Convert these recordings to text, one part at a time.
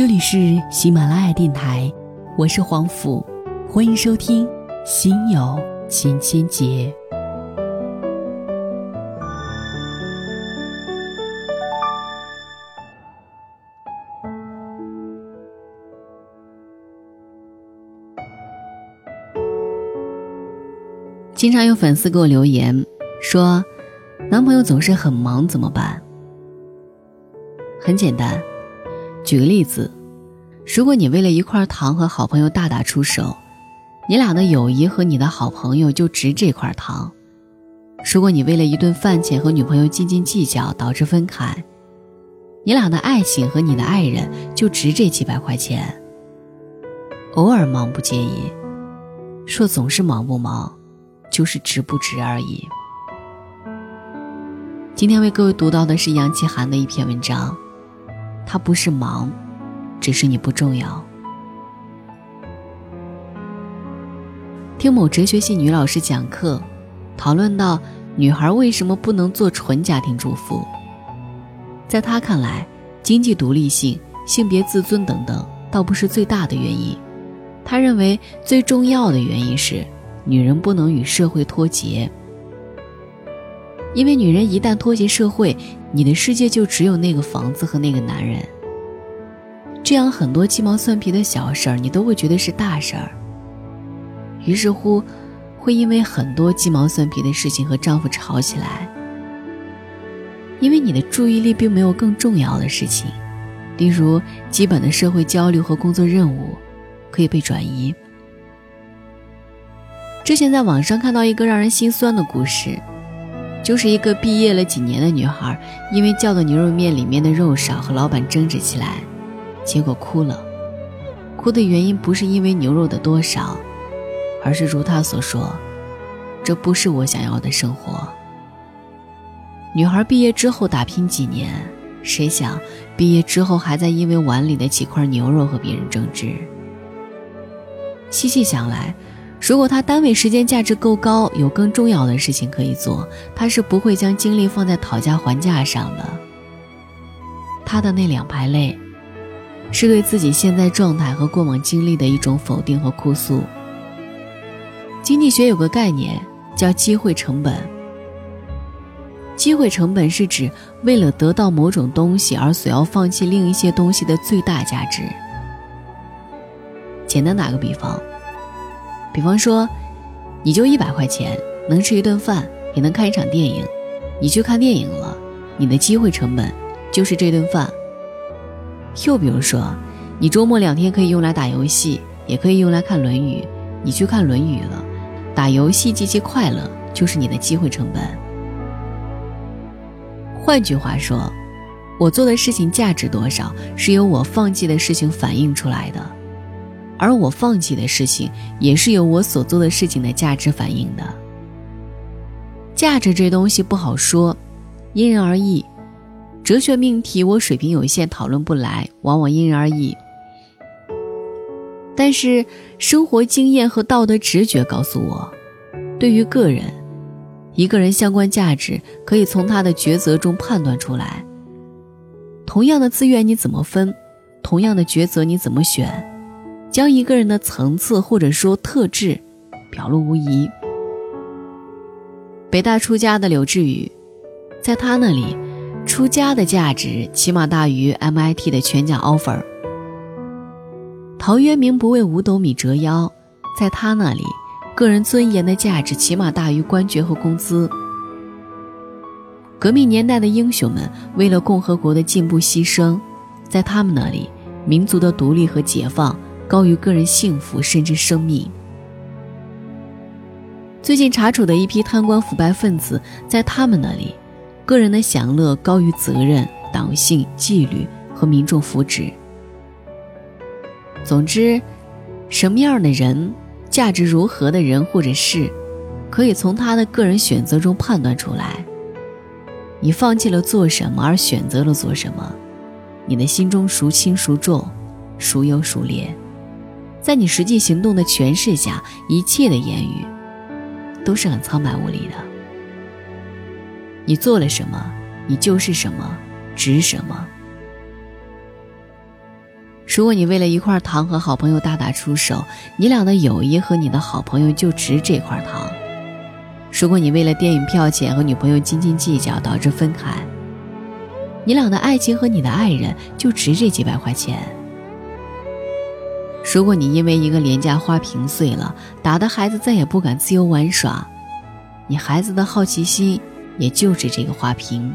这里是喜马拉雅电台，我是黄甫，欢迎收听《心有千千结》。经常有粉丝给我留言说，男朋友总是很忙，怎么办？很简单，举个例子，如果你为了一块糖和好朋友大打出手，你俩的友谊和你的好朋友就值这块糖；如果你为了一顿饭钱和女朋友斤斤计较导致分开，你俩的爱情和你的爱人就值这几百块钱。偶尔忙不介意，说总是忙不忙。就是值不值而已。今天为各位读到的是杨奇涵的一篇文章，他不是忙，只是你不重要。听某哲学系女老师讲课，讨论到女孩为什么不能做纯家庭主妇，在她看来，经济独立性、性别自尊等等，倒不是最大的原因。他认为最重要的原因是。女人不能与社会脱节，因为女人一旦脱节社会，你的世界就只有那个房子和那个男人。这样很多鸡毛蒜皮的小事儿，你都会觉得是大事儿。于是乎，会因为很多鸡毛蒜皮的事情和丈夫吵起来。因为你的注意力并没有更重要的事情，例如基本的社会交流和工作任务，可以被转移。之前在网上看到一个让人心酸的故事，就是一个毕业了几年的女孩，因为叫的牛肉面里面的肉少，和老板争执起来，结果哭了。哭的原因不是因为牛肉的多少，而是如他所说：“这不是我想要的生活。”女孩毕业之后打拼几年，谁想毕业之后还在因为碗里的几块牛肉和别人争执？细细想来。如果他单位时间价值够高，有更重要的事情可以做，他是不会将精力放在讨价还价上的。他的那两排泪，是对自己现在状态和过往经历的一种否定和哭诉。经济学有个概念叫机会成本。机会成本是指为了得到某种东西而所要放弃另一些东西的最大价值。简单打个比方。比方说，你就一百块钱能吃一顿饭，也能看一场电影。你去看电影了，你的机会成本就是这顿饭。又比如说，你周末两天可以用来打游戏，也可以用来看《论语》。你去看《论语》了，打游戏极其快乐，就是你的机会成本。换句话说，我做的事情价值多少，是由我放弃的事情反映出来的。而我放弃的事情，也是由我所做的事情的价值反映的。价值这东西不好说，因人而异。哲学命题我水平有限，讨论不来，往往因人而异。但是生活经验和道德直觉告诉我，对于个人，一个人相关价值可以从他的抉择中判断出来。同样的资源你怎么分？同样的抉择你怎么选？将一个人的层次或者说特质表露无遗。北大出家的柳智宇，在他那里，出家的价值起码大于 MIT 的全奖 offer。陶渊明不为五斗米折腰，在他那里，个人尊严的价值起码大于官爵和工资。革命年代的英雄们为了共和国的进步牺牲，在他们那里，民族的独立和解放。高于个人幸福，甚至生命。最近查处的一批贪官腐败分子，在他们那里，个人的享乐高于责任、党性、纪律和民众福祉。总之，什么样的人，价值如何的人或者事，可以从他的个人选择中判断出来。你放弃了做什么而选择了做什么，你的心中孰轻孰重，孰优孰劣？在你实际行动的诠释下，一切的言语都是很苍白无力的。你做了什么，你就是什么，值什么。如果你为了一块糖和好朋友大打出手，你俩的友谊和你的好朋友就值这块糖；如果你为了电影票钱和女朋友斤斤计较导致分开，你俩的爱情和你的爱人就值这几百块钱。如果你因为一个廉价花瓶碎了，打的孩子再也不敢自由玩耍，你孩子的好奇心也就值这个花瓶。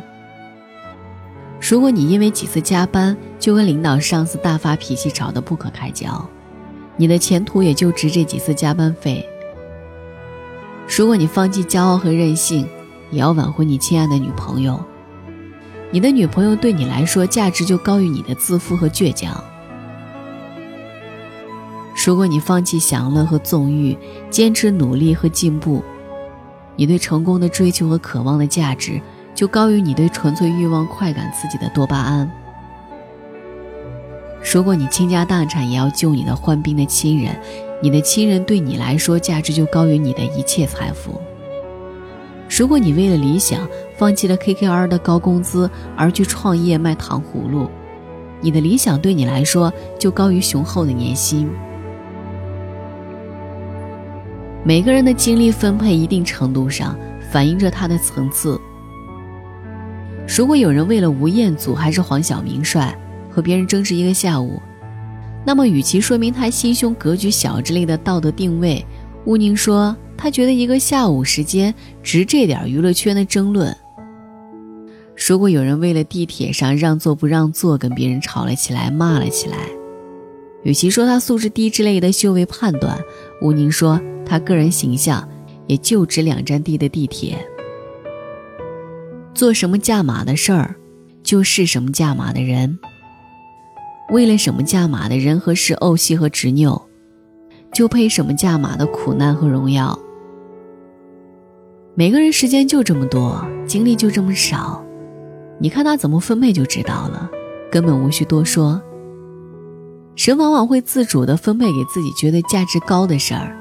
如果你因为几次加班就跟领导、上司大发脾气，吵得不可开交，你的前途也就值这几次加班费。如果你放弃骄傲和任性，也要挽回你亲爱的女朋友，你的女朋友对你来说价值就高于你的自负和倔强。如果你放弃享乐和纵欲，坚持努力和进步，你对成功的追求和渴望的价值。就高于你对纯粹欲望快感刺激的多巴胺。如果你倾家荡产也要救你的患病的亲人，你的亲人对你来说价值就高于你的一切财富。如果你为了理想放弃了 KKR 的高工资而去创业卖糖葫芦，你的理想对你来说就高于雄厚的年薪。每个人的精力分配一定程度上反映着他的层次。如果有人为了吴彦祖还是黄晓明帅和别人争执一个下午，那么与其说明他心胸格局小之类的道德定位，乌宁说他觉得一个下午时间值这点娱乐圈的争论。如果有人为了地铁上让座不让座跟别人吵了起来骂了起来，与其说他素质低之类的修为判断，吴宁说他个人形象也就值两站地的地铁。做什么价码的事儿，就是什么价码的人。为了什么价码的人和事怄气和执拗，就配什么价码的苦难和荣耀。每个人时间就这么多，精力就这么少，你看他怎么分配就知道了，根本无需多说。神往往会自主的分配给自己觉得价值高的事儿。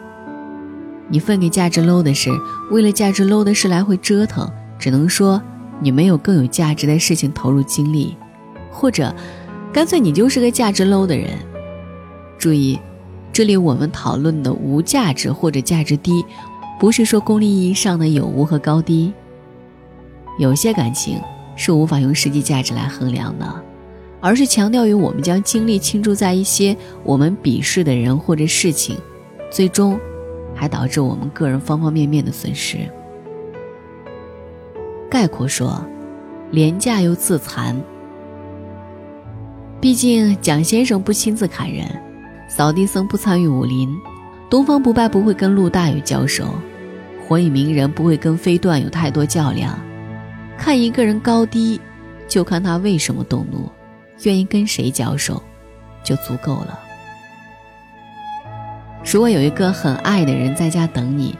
你分给价值 low 的事，为了价值 low 的事来回折腾，只能说。你没有更有价值的事情投入精力，或者，干脆你就是个价值 low 的人。注意，这里我们讨论的无价值或者价值低，不是说功利意义上的有无和高低。有些感情是无法用实际价值来衡量的，而是强调于我们将精力倾注在一些我们鄙视的人或者事情，最终还导致我们个人方方面面的损失。概括说，廉价又自残。毕竟蒋先生不亲自砍人，扫地僧不参与武林，东方不败不会跟陆大有交手，火影鸣人不会跟飞段有太多较量。看一个人高低，就看他为什么动怒，愿意跟谁交手，就足够了。如果有一个很爱的人在家等你。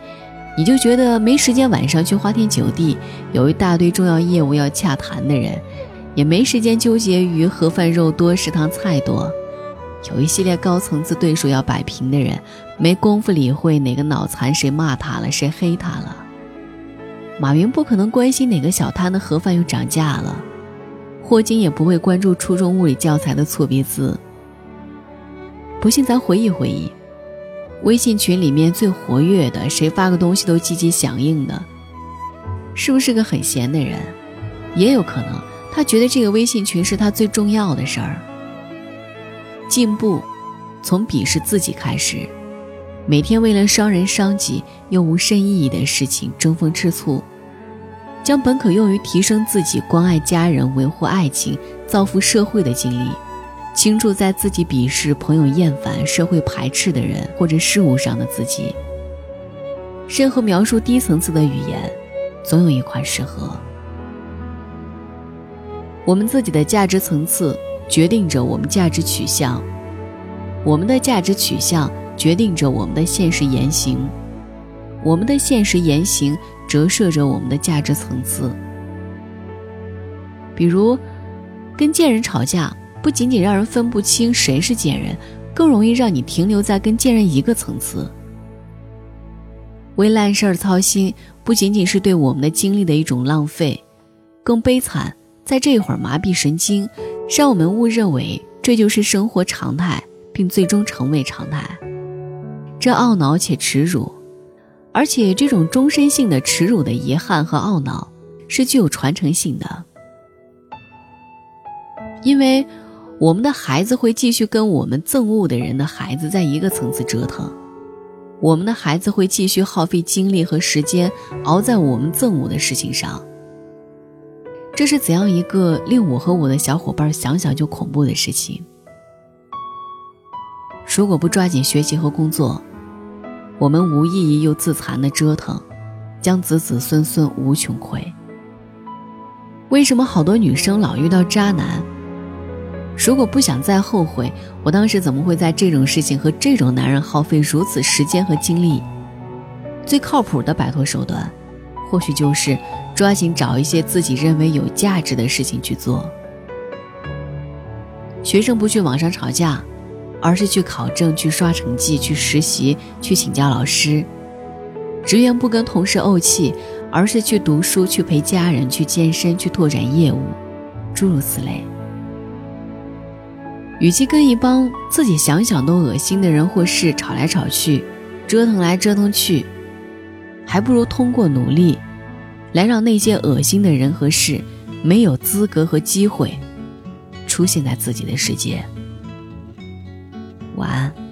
你就觉得没时间晚上去花天酒地，有一大堆重要业务要洽谈的人，也没时间纠结于盒饭肉多食堂菜多，有一系列高层次对手要摆平的人，没工夫理会哪个脑残谁骂他了谁黑他了。马云不可能关心哪个小摊的盒饭又涨价了，霍金也不会关注初中物理教材的错别字。不信咱回忆回忆。微信群里面最活跃的，谁发个东西都积极响应的，是不是个很闲的人？也有可能，他觉得这个微信群是他最重要的事儿。进步，从鄙视自己开始，每天为了伤人伤己又无甚意义的事情争风吃醋，将本可用于提升自己、关爱家人、维护爱情、造福社会的精力。倾注在自己鄙视、朋友厌烦、社会排斥的人或者事物上的自己。任何描述低层次的语言，总有一款适合。我们自己的价值层次决定着我们价值取向，我们的价值取向决定着我们的现实言行，我们的现实言行折射着我们的价值层次。比如，跟贱人吵架。不仅仅让人分不清谁是贱人，更容易让你停留在跟贱人一个层次。为烂事儿操心，不仅仅是对我们的精力的一种浪费，更悲惨，在这一会儿麻痹神经，让我们误认为这就是生活常态，并最终成为常态。这懊恼且耻辱，而且这种终身性的耻辱的遗憾和懊恼，是具有传承性的，因为我们的孩子会继续跟我们憎恶的人的孩子在一个层次折腾，我们的孩子会继续耗费精力和时间熬在我们憎恶的事情上。这是怎样一个令我和我的小伙伴想想就恐怖的事情？如果不抓紧学习和工作，我们无意义又自残的折腾，将子子孙孙无穷匮。为什么好多女生老遇到渣男？如果不想再后悔，我当时怎么会在这种事情和这种男人耗费如此时间和精力？最靠谱的摆脱手段，或许就是。抓紧找一些自己认为有价值的事情去做。学生不去网上吵架，而是去考证、去刷成绩、去实习、去请教老师。职员不跟同事怄气，而是去读书、去陪家人、去健身、去拓展业务，诸如此类。与其跟一帮自己想想都恶心的人或事吵来吵去，折腾来折腾去，还不如通过努力。来让那些恶心的人和事没有资格和机会出现在自己的世界。晚安。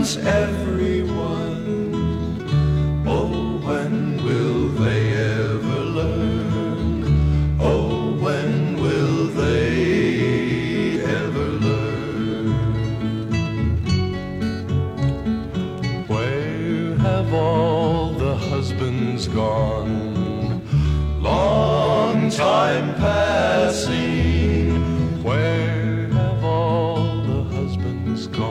runs everyone. Oh, when will they ever learn? Oh, when will they ever learn? Where have all the husbands gone? Long time passing. Where have all the husbands gone?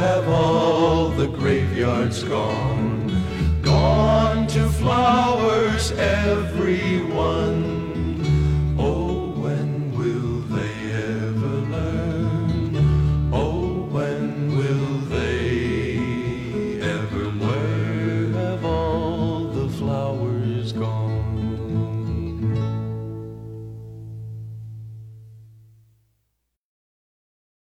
Have all the graveyards gone? Gone to flowers, everyone.